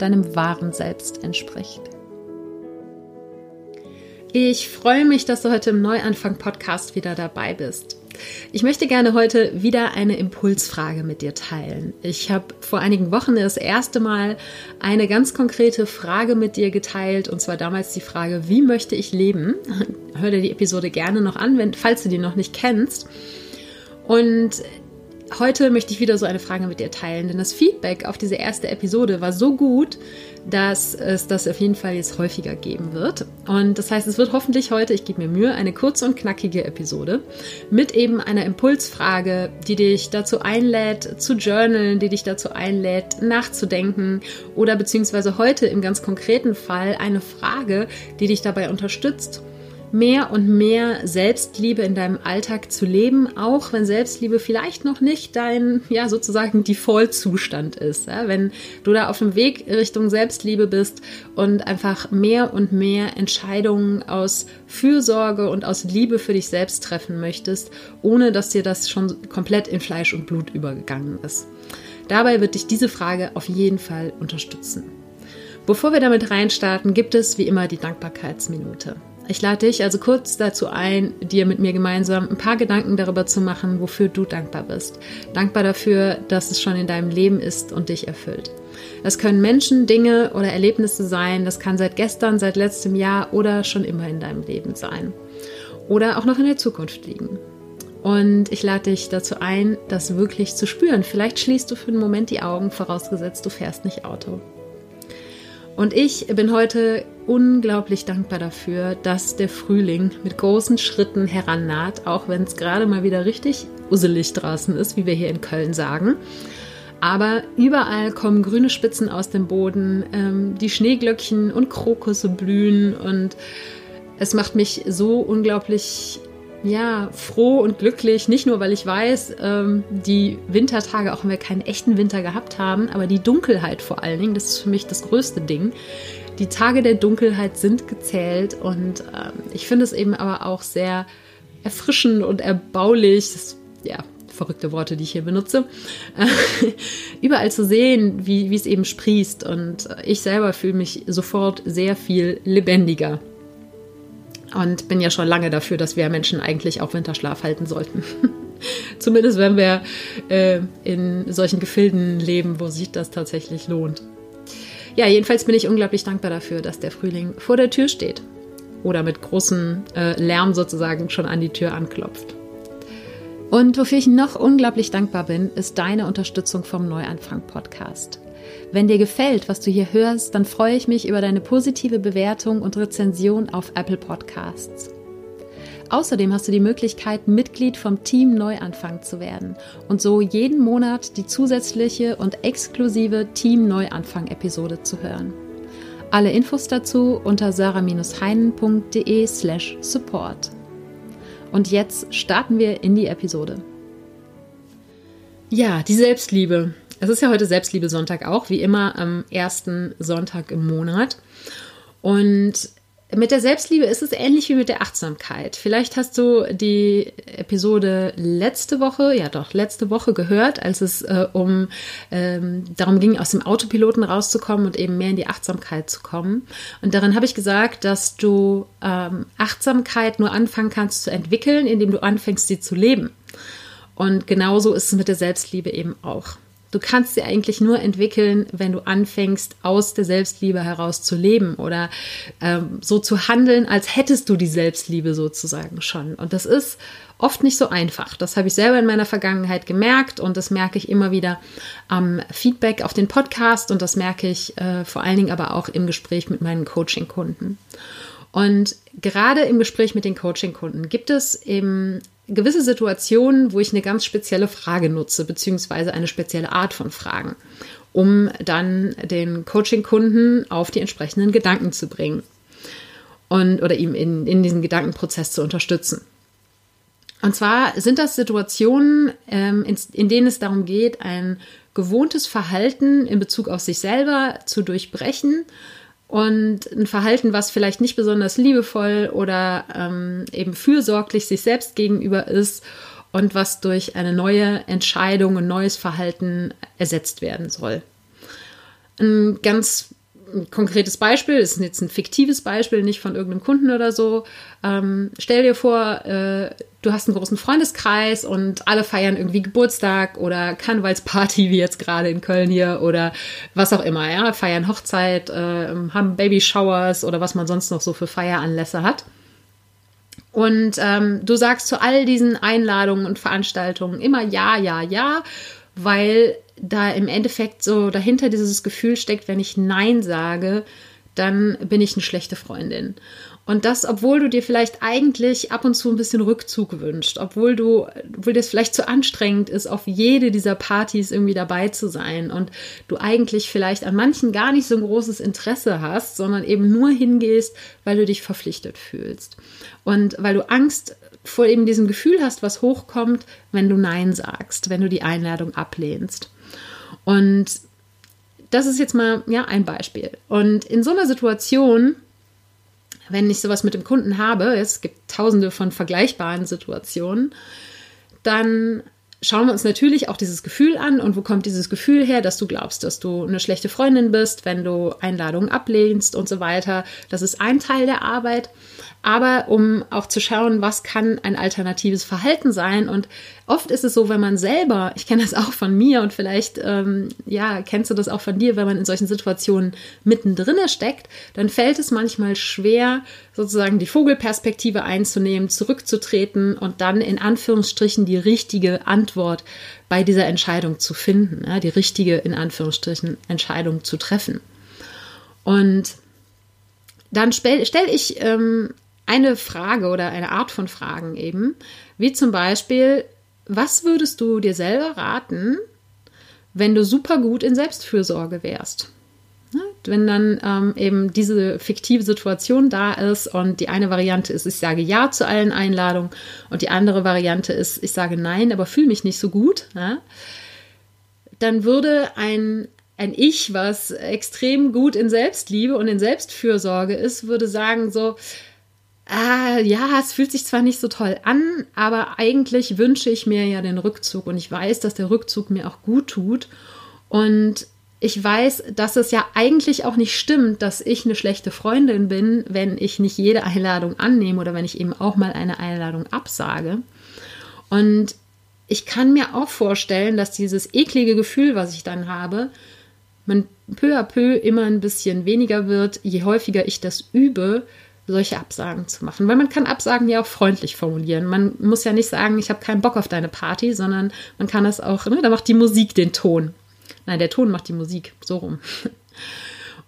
deinem wahren Selbst entspricht. Ich freue mich, dass du heute im Neuanfang-Podcast wieder dabei bist. Ich möchte gerne heute wieder eine Impulsfrage mit dir teilen. Ich habe vor einigen Wochen das erste Mal eine ganz konkrete Frage mit dir geteilt und zwar damals die Frage, wie möchte ich leben? Hör dir die Episode gerne noch an, wenn, falls du die noch nicht kennst. Und heute möchte ich wieder so eine Frage mit dir teilen, denn das Feedback auf diese erste Episode war so gut, dass es das auf jeden Fall jetzt häufiger geben wird. Und das heißt, es wird hoffentlich heute, ich gebe mir Mühe, eine kurze und knackige Episode mit eben einer Impulsfrage, die dich dazu einlädt, zu journalen, die dich dazu einlädt, nachzudenken oder beziehungsweise heute im ganz konkreten Fall eine Frage, die dich dabei unterstützt, mehr und mehr Selbstliebe in deinem Alltag zu leben, auch wenn Selbstliebe vielleicht noch nicht dein, ja, sozusagen Default-Zustand ist. Ja? Wenn du da auf dem Weg Richtung Selbstliebe bist und einfach mehr und mehr Entscheidungen aus Fürsorge und aus Liebe für dich selbst treffen möchtest, ohne dass dir das schon komplett in Fleisch und Blut übergegangen ist. Dabei wird dich diese Frage auf jeden Fall unterstützen. Bevor wir damit reinstarten, gibt es wie immer die Dankbarkeitsminute. Ich lade dich also kurz dazu ein, dir mit mir gemeinsam ein paar Gedanken darüber zu machen, wofür du dankbar bist. Dankbar dafür, dass es schon in deinem Leben ist und dich erfüllt. Das können Menschen, Dinge oder Erlebnisse sein. Das kann seit gestern, seit letztem Jahr oder schon immer in deinem Leben sein. Oder auch noch in der Zukunft liegen. Und ich lade dich dazu ein, das wirklich zu spüren. Vielleicht schließt du für einen Moment die Augen, vorausgesetzt du fährst nicht Auto. Und ich bin heute unglaublich dankbar dafür, dass der Frühling mit großen Schritten herannaht, auch wenn es gerade mal wieder richtig usselig draußen ist, wie wir hier in Köln sagen. Aber überall kommen grüne Spitzen aus dem Boden, ähm, die Schneeglöckchen und Krokusse blühen und es macht mich so unglaublich ja, froh und glücklich. Nicht nur, weil ich weiß, ähm, die Wintertage, auch wenn wir keinen echten Winter gehabt haben, aber die Dunkelheit vor allen Dingen, das ist für mich das größte Ding. Die Tage der Dunkelheit sind gezählt und ähm, ich finde es eben aber auch sehr erfrischend und erbaulich. Das, ja, verrückte Worte, die ich hier benutze, überall zu sehen, wie, wie es eben sprießt. Und ich selber fühle mich sofort sehr viel lebendiger und bin ja schon lange dafür, dass wir Menschen eigentlich auch Winterschlaf halten sollten. Zumindest wenn wir äh, in solchen Gefilden leben, wo sich das tatsächlich lohnt. Ja, jedenfalls bin ich unglaublich dankbar dafür, dass der Frühling vor der Tür steht oder mit großem äh, Lärm sozusagen schon an die Tür anklopft. Und wofür ich noch unglaublich dankbar bin, ist deine Unterstützung vom Neuanfang Podcast. Wenn dir gefällt, was du hier hörst, dann freue ich mich über deine positive Bewertung und Rezension auf Apple Podcasts. Außerdem hast du die Möglichkeit, Mitglied vom Team Neuanfang zu werden und so jeden Monat die zusätzliche und exklusive Team Neuanfang-Episode zu hören. Alle Infos dazu unter sarah-heinen.de slash support. Und jetzt starten wir in die Episode. Ja, die Selbstliebe. Es ist ja heute Selbstliebe-Sonntag auch, wie immer am ersten Sonntag im Monat. Und mit der Selbstliebe ist es ähnlich wie mit der Achtsamkeit. Vielleicht hast du die Episode letzte Woche, ja doch, letzte Woche gehört, als es äh, um ähm, darum ging, aus dem Autopiloten rauszukommen und eben mehr in die Achtsamkeit zu kommen. Und darin habe ich gesagt, dass du ähm, Achtsamkeit nur anfangen kannst zu entwickeln, indem du anfängst, sie zu leben. Und genauso ist es mit der Selbstliebe eben auch. Du kannst sie eigentlich nur entwickeln, wenn du anfängst, aus der Selbstliebe heraus zu leben oder ähm, so zu handeln, als hättest du die Selbstliebe sozusagen schon. Und das ist oft nicht so einfach. Das habe ich selber in meiner Vergangenheit gemerkt und das merke ich immer wieder am Feedback auf den Podcast und das merke ich äh, vor allen Dingen aber auch im Gespräch mit meinen Coaching-Kunden. Und gerade im Gespräch mit den Coaching-Kunden gibt es eben gewisse Situationen, wo ich eine ganz spezielle Frage nutze, beziehungsweise eine spezielle Art von Fragen. um dann den Coaching-Kunden auf die entsprechenden Gedanken zu bringen und oder ihm in, in diesen Gedankenprozess zu unterstützen. Und zwar sind das Situationen, ähm, in, in denen es darum geht, ein gewohntes Verhalten in Bezug auf sich selber zu durchbrechen und ein Verhalten, was vielleicht nicht besonders liebevoll oder ähm, eben fürsorglich sich selbst gegenüber ist und was durch eine neue Entscheidung, ein neues Verhalten ersetzt werden soll. Ein ganz konkretes Beispiel, ist jetzt ein fiktives Beispiel, nicht von irgendeinem Kunden oder so. Ähm, stell dir vor, äh, du hast einen großen Freundeskreis und alle feiern irgendwie Geburtstag oder Karnevalsparty, wie jetzt gerade in Köln hier oder was auch immer, ja, feiern Hochzeit, äh, haben Baby-Showers oder was man sonst noch so für Feieranlässe hat. Und ähm, du sagst zu all diesen Einladungen und Veranstaltungen immer ja, ja, ja, weil da im Endeffekt so dahinter dieses Gefühl steckt, wenn ich Nein sage, dann bin ich eine schlechte Freundin. Und das, obwohl du dir vielleicht eigentlich ab und zu ein bisschen Rückzug wünscht, obwohl du, obwohl dir es vielleicht zu anstrengend ist, auf jede dieser Partys irgendwie dabei zu sein und du eigentlich vielleicht an manchen gar nicht so ein großes Interesse hast, sondern eben nur hingehst, weil du dich verpflichtet fühlst. Und weil du Angst vor eben diesem Gefühl hast, was hochkommt, wenn du Nein sagst, wenn du die Einladung ablehnst. Und das ist jetzt mal ja ein Beispiel. Und in so einer Situation, wenn ich sowas mit dem Kunden habe, es gibt tausende von vergleichbaren Situationen, dann schauen wir uns natürlich auch dieses Gefühl an und wo kommt dieses Gefühl her, dass du glaubst, dass du eine schlechte Freundin bist, wenn du Einladungen ablehnst und so weiter. Das ist ein Teil der Arbeit aber um auch zu schauen, was kann ein alternatives Verhalten sein. Und oft ist es so, wenn man selber, ich kenne das auch von mir und vielleicht, ähm, ja, kennst du das auch von dir, wenn man in solchen Situationen mittendrin steckt, dann fällt es manchmal schwer, sozusagen die Vogelperspektive einzunehmen, zurückzutreten und dann in Anführungsstrichen die richtige Antwort bei dieser Entscheidung zu finden, ja, die richtige, in Anführungsstrichen, Entscheidung zu treffen. Und dann stelle ich ähm, eine Frage oder eine Art von Fragen eben, wie zum Beispiel, was würdest du dir selber raten, wenn du super gut in Selbstfürsorge wärst? wenn dann ähm, eben diese fiktive Situation da ist und die eine Variante ist, ich sage Ja zu allen Einladungen und die andere Variante ist, ich sage Nein, aber fühle mich nicht so gut, ja? dann würde ein, ein Ich, was extrem gut in Selbstliebe und in Selbstfürsorge ist, würde sagen so, ah, ja, es fühlt sich zwar nicht so toll an, aber eigentlich wünsche ich mir ja den Rückzug und ich weiß, dass der Rückzug mir auch gut tut und ich weiß, dass es ja eigentlich auch nicht stimmt, dass ich eine schlechte Freundin bin, wenn ich nicht jede Einladung annehme oder wenn ich eben auch mal eine Einladung absage. Und ich kann mir auch vorstellen, dass dieses eklige Gefühl, was ich dann habe, man peu à peu immer ein bisschen weniger wird, je häufiger ich das übe, solche Absagen zu machen. Weil man kann Absagen ja auch freundlich formulieren. Man muss ja nicht sagen, ich habe keinen Bock auf deine Party, sondern man kann das auch, ne, da macht die Musik den Ton. Nein, der Ton macht die Musik, so rum.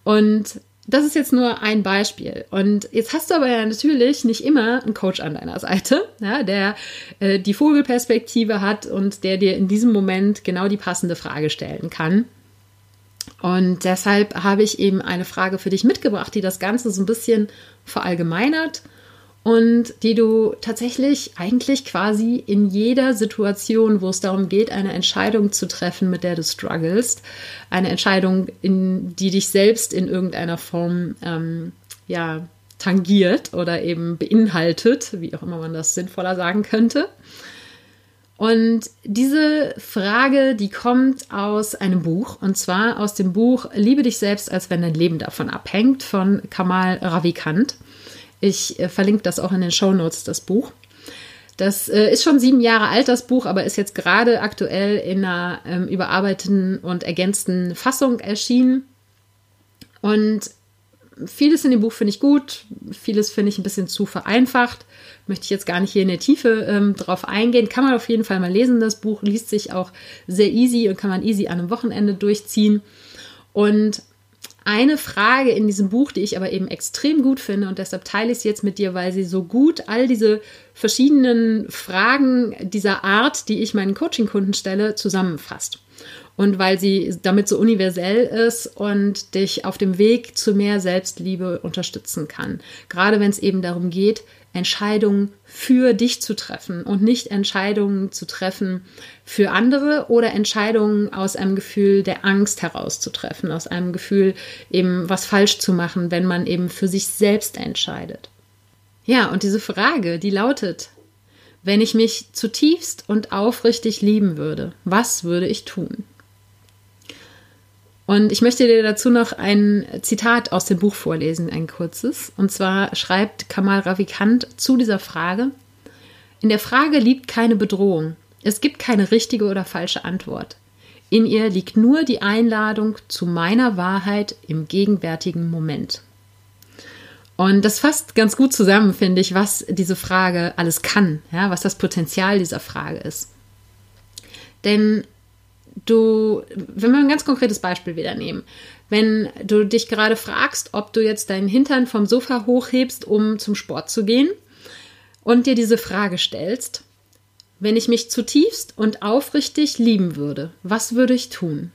Und das ist jetzt nur ein Beispiel. Und jetzt hast du aber ja natürlich nicht immer einen Coach an deiner Seite, ja, der äh, die Vogelperspektive hat und der dir in diesem Moment genau die passende Frage stellen kann. Und deshalb habe ich eben eine Frage für dich mitgebracht, die das Ganze so ein bisschen verallgemeinert und die du tatsächlich eigentlich quasi in jeder Situation, wo es darum geht, eine Entscheidung zu treffen, mit der du struggles, eine Entscheidung, in, die dich selbst in irgendeiner Form ähm, ja, tangiert oder eben beinhaltet, wie auch immer man das sinnvoller sagen könnte, und diese Frage, die kommt aus einem Buch, und zwar aus dem Buch Liebe dich selbst, als wenn dein Leben davon abhängt, von Kamal Ravikant. Ich äh, verlinke das auch in den Show Notes, das Buch. Das äh, ist schon sieben Jahre alt, das Buch, aber ist jetzt gerade aktuell in einer ähm, überarbeiteten und ergänzten Fassung erschienen. Und vieles in dem Buch finde ich gut, vieles finde ich ein bisschen zu vereinfacht. Möchte ich jetzt gar nicht hier in der Tiefe ähm, drauf eingehen. Kann man auf jeden Fall mal lesen. Das Buch liest sich auch sehr easy und kann man easy an einem Wochenende durchziehen. Und eine Frage in diesem Buch, die ich aber eben extrem gut finde und deshalb teile ich es jetzt mit dir, weil sie so gut all diese verschiedenen Fragen dieser Art, die ich meinen Coaching-Kunden stelle, zusammenfasst. und weil sie damit so universell ist und dich auf dem Weg zu mehr Selbstliebe unterstützen kann. Gerade wenn es eben darum geht, Entscheidungen für dich zu treffen und nicht Entscheidungen zu treffen für andere oder Entscheidungen aus einem Gefühl der Angst herauszutreffen, aus einem Gefühl eben was falsch zu machen, wenn man eben für sich selbst entscheidet. Ja, und diese Frage, die lautet, wenn ich mich zutiefst und aufrichtig lieben würde, was würde ich tun? Und ich möchte dir dazu noch ein Zitat aus dem Buch vorlesen, ein kurzes. Und zwar schreibt Kamal Ravikant zu dieser Frage, in der Frage liegt keine Bedrohung. Es gibt keine richtige oder falsche Antwort. In ihr liegt nur die Einladung zu meiner Wahrheit im gegenwärtigen Moment. Und das fasst ganz gut zusammen, finde ich, was diese Frage alles kann, ja, was das Potenzial dieser Frage ist. Denn du, wenn wir ein ganz konkretes Beispiel wieder nehmen, wenn du dich gerade fragst, ob du jetzt deinen Hintern vom Sofa hochhebst, um zum Sport zu gehen und dir diese Frage stellst, wenn ich mich zutiefst und aufrichtig lieben würde, was würde ich tun?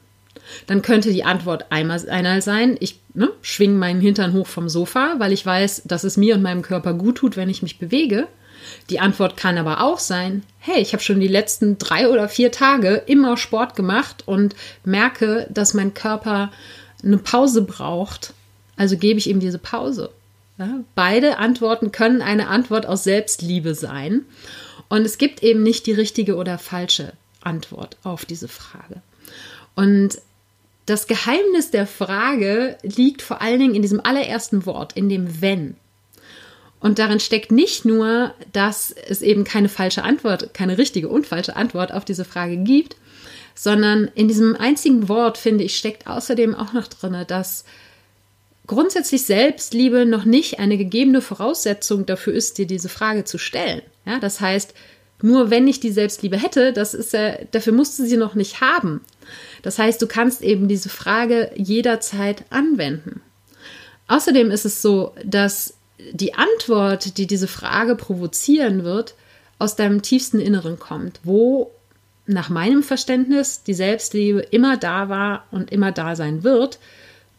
Dann könnte die Antwort einmal einer sein, ich ne, schwinge meinen Hintern hoch vom Sofa, weil ich weiß, dass es mir und meinem Körper gut tut, wenn ich mich bewege. Die Antwort kann aber auch sein, hey, ich habe schon die letzten drei oder vier Tage immer Sport gemacht und merke, dass mein Körper eine Pause braucht. Also gebe ich ihm diese Pause. Ja, beide Antworten können eine Antwort aus Selbstliebe sein. Und es gibt eben nicht die richtige oder falsche Antwort auf diese Frage. Und das Geheimnis der Frage liegt vor allen Dingen in diesem allerersten Wort, in dem wenn. Und darin steckt nicht nur, dass es eben keine falsche Antwort, keine richtige und falsche Antwort auf diese Frage gibt, sondern in diesem einzigen Wort, finde ich, steckt außerdem auch noch drin, dass grundsätzlich Selbstliebe noch nicht eine gegebene Voraussetzung dafür ist, dir diese Frage zu stellen. Ja, das heißt, nur wenn ich die Selbstliebe hätte, das ist ja, dafür musst du sie noch nicht haben. Das heißt, du kannst eben diese Frage jederzeit anwenden. Außerdem ist es so, dass die Antwort, die diese Frage provozieren wird, aus deinem tiefsten Inneren kommt, wo nach meinem Verständnis die Selbstliebe immer da war und immer da sein wird,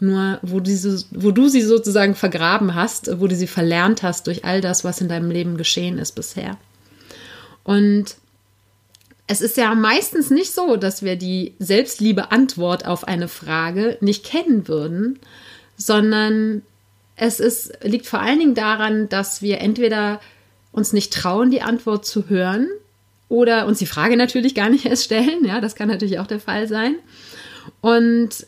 nur wo, diese, wo du sie sozusagen vergraben hast, wo du sie verlernt hast durch all das, was in deinem Leben geschehen ist bisher. Und es ist ja meistens nicht so, dass wir die Selbstliebe-Antwort auf eine Frage nicht kennen würden, sondern es ist, liegt vor allen Dingen daran, dass wir entweder uns nicht trauen, die Antwort zu hören oder uns die Frage natürlich gar nicht erst stellen. Ja, das kann natürlich auch der Fall sein. Und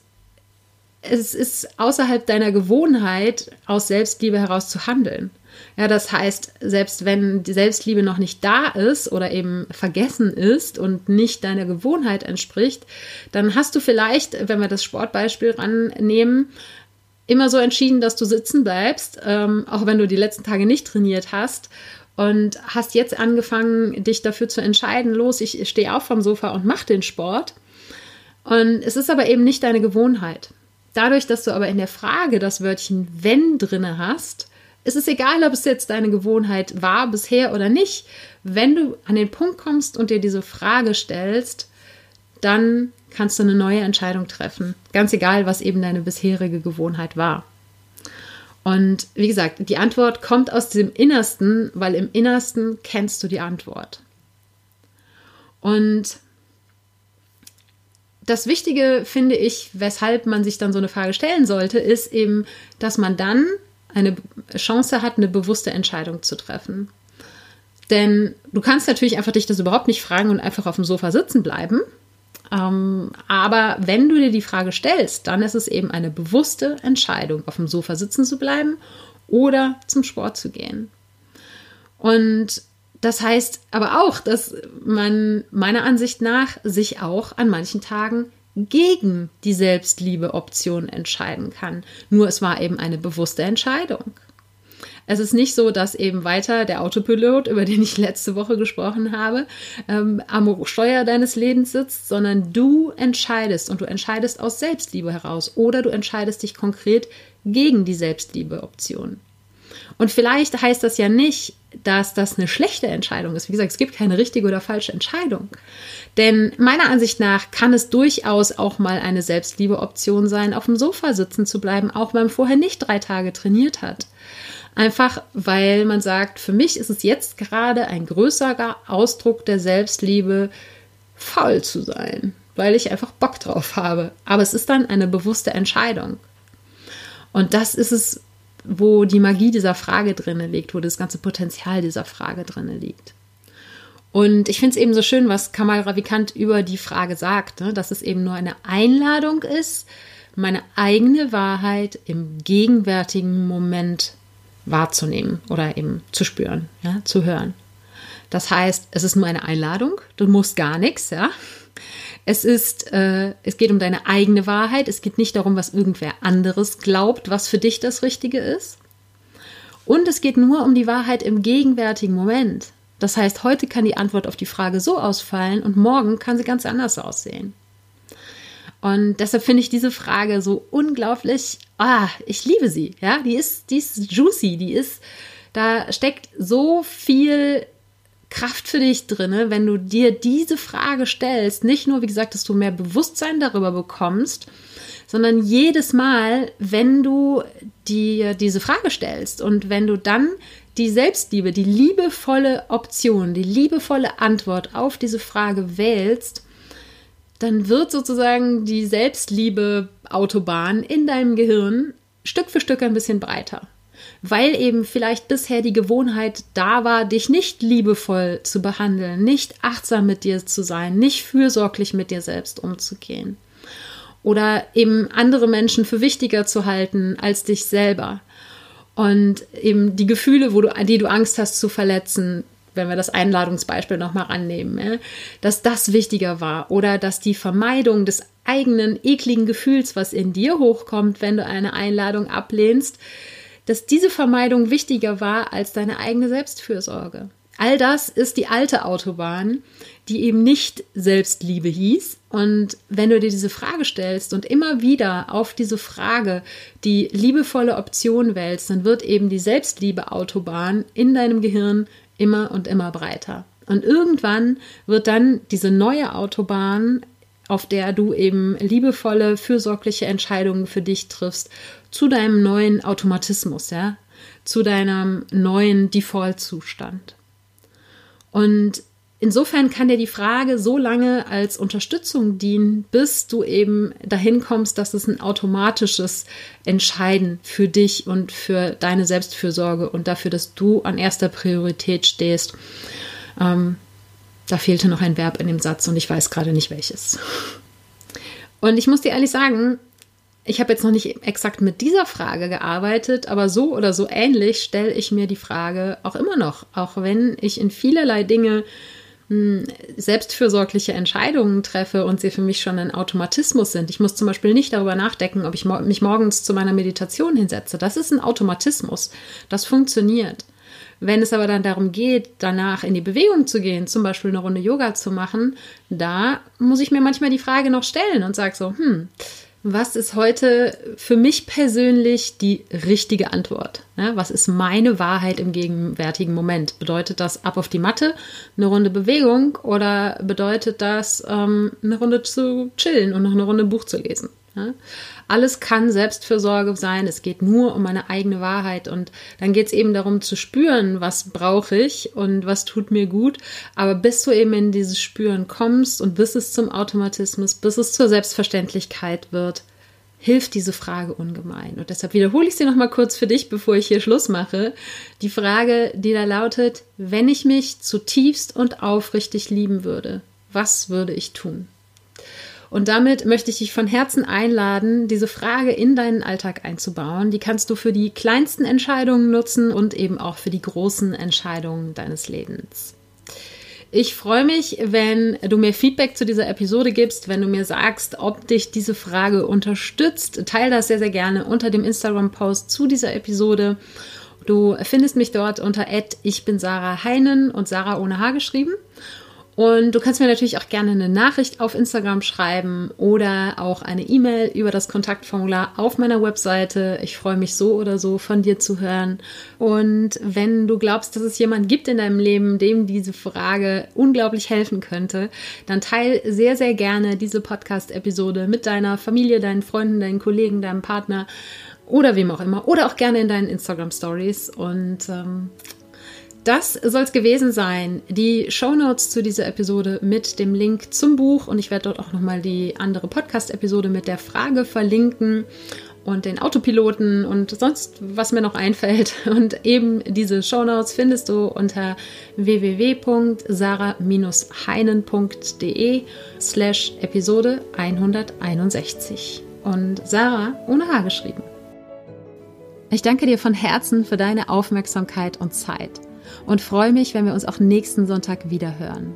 es ist außerhalb deiner Gewohnheit, aus Selbstliebe heraus zu handeln. Ja, das heißt, selbst wenn die Selbstliebe noch nicht da ist oder eben vergessen ist und nicht deiner Gewohnheit entspricht, dann hast du vielleicht, wenn wir das Sportbeispiel rannehmen, immer so entschieden, dass du sitzen bleibst, ähm, auch wenn du die letzten Tage nicht trainiert hast und hast jetzt angefangen, dich dafür zu entscheiden, los, ich stehe auf vom Sofa und mache den Sport. Und es ist aber eben nicht deine Gewohnheit. Dadurch, dass du aber in der Frage das Wörtchen wenn drinne hast, ist es egal, ob es jetzt deine Gewohnheit war bisher oder nicht. Wenn du an den Punkt kommst und dir diese Frage stellst, dann kannst du eine neue Entscheidung treffen. Ganz egal, was eben deine bisherige Gewohnheit war. Und wie gesagt, die Antwort kommt aus dem Innersten, weil im Innersten kennst du die Antwort. Und das Wichtige finde ich, weshalb man sich dann so eine Frage stellen sollte, ist eben, dass man dann eine Chance hat, eine bewusste Entscheidung zu treffen. Denn du kannst natürlich einfach dich das überhaupt nicht fragen und einfach auf dem Sofa sitzen bleiben. Ähm, aber wenn du dir die Frage stellst, dann ist es eben eine bewusste Entscheidung, auf dem Sofa sitzen zu bleiben oder zum Sport zu gehen. Und das heißt aber auch, dass man meiner Ansicht nach sich auch an manchen Tagen gegen die Selbstliebe-Option entscheiden kann. Nur es war eben eine bewusste Entscheidung. Es ist nicht so, dass eben weiter der Autopilot, über den ich letzte Woche gesprochen habe, ähm, am Steuer deines Lebens sitzt, sondern du entscheidest und du entscheidest aus Selbstliebe heraus oder du entscheidest dich konkret gegen die Selbstliebe-Option. Und vielleicht heißt das ja nicht, dass das eine schlechte Entscheidung ist. Wie gesagt, es gibt keine richtige oder falsche Entscheidung. Denn meiner Ansicht nach kann es durchaus auch mal eine Selbstliebe-Option sein, auf dem Sofa sitzen zu bleiben, auch wenn man vorher nicht drei Tage trainiert hat. Einfach weil man sagt, für mich ist es jetzt gerade ein größerer Ausdruck der Selbstliebe, faul zu sein, weil ich einfach Bock drauf habe. Aber es ist dann eine bewusste Entscheidung. Und das ist es, wo die Magie dieser Frage drinne liegt, wo das ganze Potenzial dieser Frage drinne liegt. Und ich finde es eben so schön, was Kamal Ravikant über die Frage sagt, ne? dass es eben nur eine Einladung ist, meine eigene Wahrheit im gegenwärtigen Moment wahrzunehmen oder eben zu spüren, ja, zu hören. Das heißt, es ist nur eine Einladung, du musst gar nichts, ja. Es ist, äh, es geht um deine eigene Wahrheit. Es geht nicht darum, was irgendwer anderes glaubt, was für dich das Richtige ist. Und es geht nur um die Wahrheit im gegenwärtigen Moment. Das heißt, heute kann die Antwort auf die Frage so ausfallen und morgen kann sie ganz anders aussehen. Und deshalb finde ich diese Frage so unglaublich, ah, ich liebe sie, ja, die ist, die ist juicy, die ist, da steckt so viel Kraft für dich drin, wenn du dir diese Frage stellst. Nicht nur, wie gesagt, dass du mehr Bewusstsein darüber bekommst, sondern jedes Mal, wenn du dir diese Frage stellst und wenn du dann die Selbstliebe, die liebevolle Option, die liebevolle Antwort auf diese Frage wählst, dann wird sozusagen die Selbstliebe-Autobahn in deinem Gehirn Stück für Stück ein bisschen breiter weil eben vielleicht bisher die Gewohnheit da war, dich nicht liebevoll zu behandeln, nicht achtsam mit dir zu sein, nicht fürsorglich mit dir selbst umzugehen. Oder eben andere Menschen für wichtiger zu halten als dich selber. Und eben die Gefühle, wo du, die du Angst hast zu verletzen, wenn wir das Einladungsbeispiel nochmal annehmen, ja, dass das wichtiger war oder dass die Vermeidung des eigenen ekligen Gefühls, was in dir hochkommt, wenn du eine Einladung ablehnst, dass diese Vermeidung wichtiger war als deine eigene Selbstfürsorge. All das ist die alte Autobahn, die eben nicht Selbstliebe hieß. Und wenn du dir diese Frage stellst und immer wieder auf diese Frage die liebevolle Option wählst, dann wird eben die Selbstliebe-Autobahn in deinem Gehirn immer und immer breiter. Und irgendwann wird dann diese neue Autobahn auf der du eben liebevolle, fürsorgliche Entscheidungen für dich triffst, zu deinem neuen Automatismus, ja, zu deinem neuen Default-Zustand. Und insofern kann dir die Frage so lange als Unterstützung dienen, bis du eben dahin kommst, dass es ein automatisches Entscheiden für dich und für deine Selbstfürsorge und dafür, dass du an erster Priorität stehst, ähm, da fehlte noch ein Verb in dem Satz und ich weiß gerade nicht welches. Und ich muss dir ehrlich sagen, ich habe jetzt noch nicht exakt mit dieser Frage gearbeitet, aber so oder so ähnlich stelle ich mir die Frage auch immer noch, auch wenn ich in vielerlei Dinge hm, selbstfürsorgliche Entscheidungen treffe und sie für mich schon ein Automatismus sind. Ich muss zum Beispiel nicht darüber nachdenken, ob ich mich morgens zu meiner Meditation hinsetze. Das ist ein Automatismus. Das funktioniert. Wenn es aber dann darum geht, danach in die Bewegung zu gehen, zum Beispiel eine Runde Yoga zu machen, da muss ich mir manchmal die Frage noch stellen und sage so, hm, was ist heute für mich persönlich die richtige Antwort? Was ist meine Wahrheit im gegenwärtigen Moment? Bedeutet das ab auf die Matte, eine Runde Bewegung oder bedeutet das ähm, eine Runde zu chillen und noch eine Runde Buch zu lesen? Ja? Alles kann Selbstfürsorge sein. Es geht nur um meine eigene Wahrheit. Und dann geht es eben darum zu spüren, was brauche ich und was tut mir gut. Aber bis du eben in dieses Spüren kommst und bis es zum Automatismus, bis es zur Selbstverständlichkeit wird, hilft diese Frage ungemein. Und deshalb wiederhole ich sie nochmal kurz für dich, bevor ich hier Schluss mache. Die Frage, die da lautet, wenn ich mich zutiefst und aufrichtig lieben würde, was würde ich tun? Und damit möchte ich dich von Herzen einladen, diese Frage in deinen Alltag einzubauen. Die kannst du für die kleinsten Entscheidungen nutzen und eben auch für die großen Entscheidungen deines Lebens. Ich freue mich, wenn du mir Feedback zu dieser Episode gibst, wenn du mir sagst, ob dich diese Frage unterstützt. Teil das sehr, sehr gerne unter dem Instagram-Post zu dieser Episode. Du findest mich dort unter ich bin Sarah Heinen und Sarah ohne H geschrieben. Und du kannst mir natürlich auch gerne eine Nachricht auf Instagram schreiben oder auch eine E-Mail über das Kontaktformular auf meiner Webseite. Ich freue mich so oder so von dir zu hören. Und wenn du glaubst, dass es jemand gibt in deinem Leben, dem diese Frage unglaublich helfen könnte, dann teil sehr, sehr gerne diese Podcast-Episode mit deiner Familie, deinen Freunden, deinen Kollegen, deinem Partner oder wem auch immer. Oder auch gerne in deinen Instagram Stories. Und ähm, das soll es gewesen sein. Die Show Notes zu dieser Episode mit dem Link zum Buch und ich werde dort auch nochmal die andere Podcast-Episode mit der Frage verlinken und den Autopiloten und sonst, was mir noch einfällt. Und eben diese Show Notes findest du unter www.sarah-heinen.de slash Episode 161. Und Sarah ohne H geschrieben. Ich danke dir von Herzen für deine Aufmerksamkeit und Zeit und freue mich, wenn wir uns auch nächsten Sonntag wieder hören.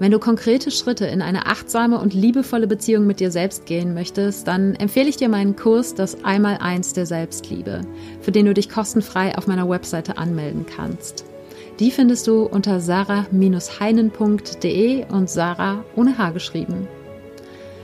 Wenn du konkrete Schritte in eine achtsame und liebevolle Beziehung mit dir selbst gehen möchtest, dann empfehle ich dir meinen Kurs Das Einmaleins der Selbstliebe, für den du dich kostenfrei auf meiner Webseite anmelden kannst. Die findest du unter sarah-heinen.de und Sarah ohne H geschrieben.